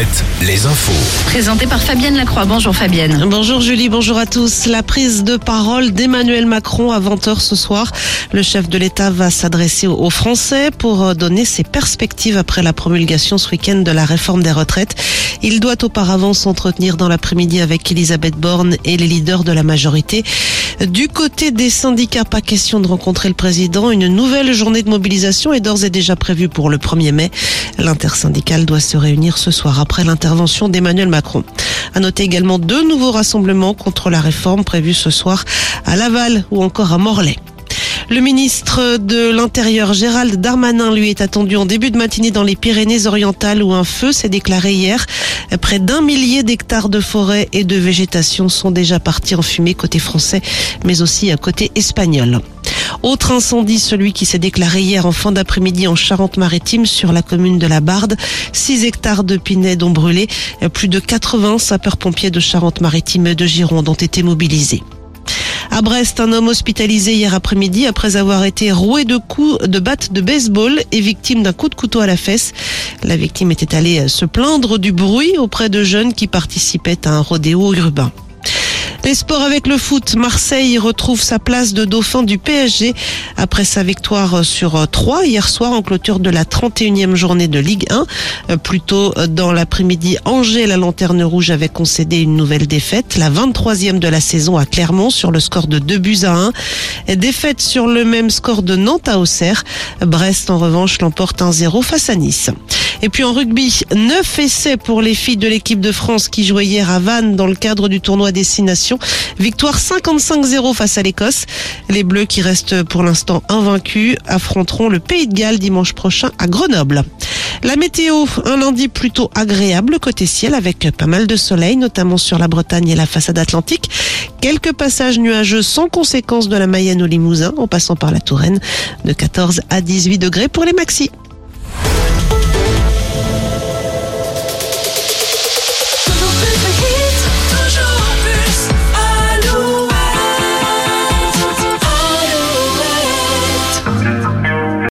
7, les infos. Présenté par Fabienne Lacroix. Bonjour Fabienne. Bonjour Julie, bonjour à tous. La prise de parole d'Emmanuel Macron à 20h ce soir. Le chef de l'État va s'adresser aux Français pour donner ses perspectives après la promulgation ce week-end de la réforme des retraites. Il doit auparavant s'entretenir dans l'après-midi avec Elisabeth Borne et les leaders de la majorité. Du côté des syndicats, pas question de rencontrer le président. Une nouvelle journée de mobilisation est d'ores et déjà prévue pour le 1er mai. L'intersyndicale doit se réunir ce soir après l'intervention d'Emmanuel Macron. À noter également deux nouveaux rassemblements contre la réforme prévus ce soir à Laval ou encore à Morlaix. Le ministre de l'Intérieur, Gérald Darmanin, lui est attendu en début de matinée dans les Pyrénées-Orientales où un feu s'est déclaré hier. Près d'un millier d'hectares de forêt et de végétation sont déjà partis en fumée côté français, mais aussi côté espagnol. Autre incendie, celui qui s'est déclaré hier en fin d'après-midi en Charente-Maritime sur la commune de la Barde. 6 hectares de pinèdes ont brûlé. Plus de 80 sapeurs-pompiers de Charente-Maritime et de Gironde ont été mobilisés. À Brest, un homme hospitalisé hier après-midi après avoir été roué de coups de batte de baseball et victime d'un coup de couteau à la fesse. La victime était allée se plaindre du bruit auprès de jeunes qui participaient à un rodéo urbain. Les sports avec le foot, Marseille retrouve sa place de dauphin du PSG après sa victoire sur 3 hier soir en clôture de la 31e journée de Ligue 1. Plus tôt dans l'après-midi, Angers, la lanterne rouge, avait concédé une nouvelle défaite, la 23e de la saison à Clermont sur le score de 2 buts à 1. Défaite sur le même score de Nantes à Auxerre. Brest, en revanche, l'emporte 1-0 face à Nice. Et puis en rugby, 9 essais pour les filles de l'équipe de France qui jouaient hier à Vannes dans le cadre du tournoi Destination. Victoire 55-0 face à l'Écosse. Les Bleus qui restent pour l'instant invaincus affronteront le Pays de Galles dimanche prochain à Grenoble. La météo, un lundi plutôt agréable côté ciel avec pas mal de soleil, notamment sur la Bretagne et la façade atlantique. Quelques passages nuageux sans conséquence de la Mayenne au Limousin en passant par la Touraine de 14 à 18 degrés pour les maxis.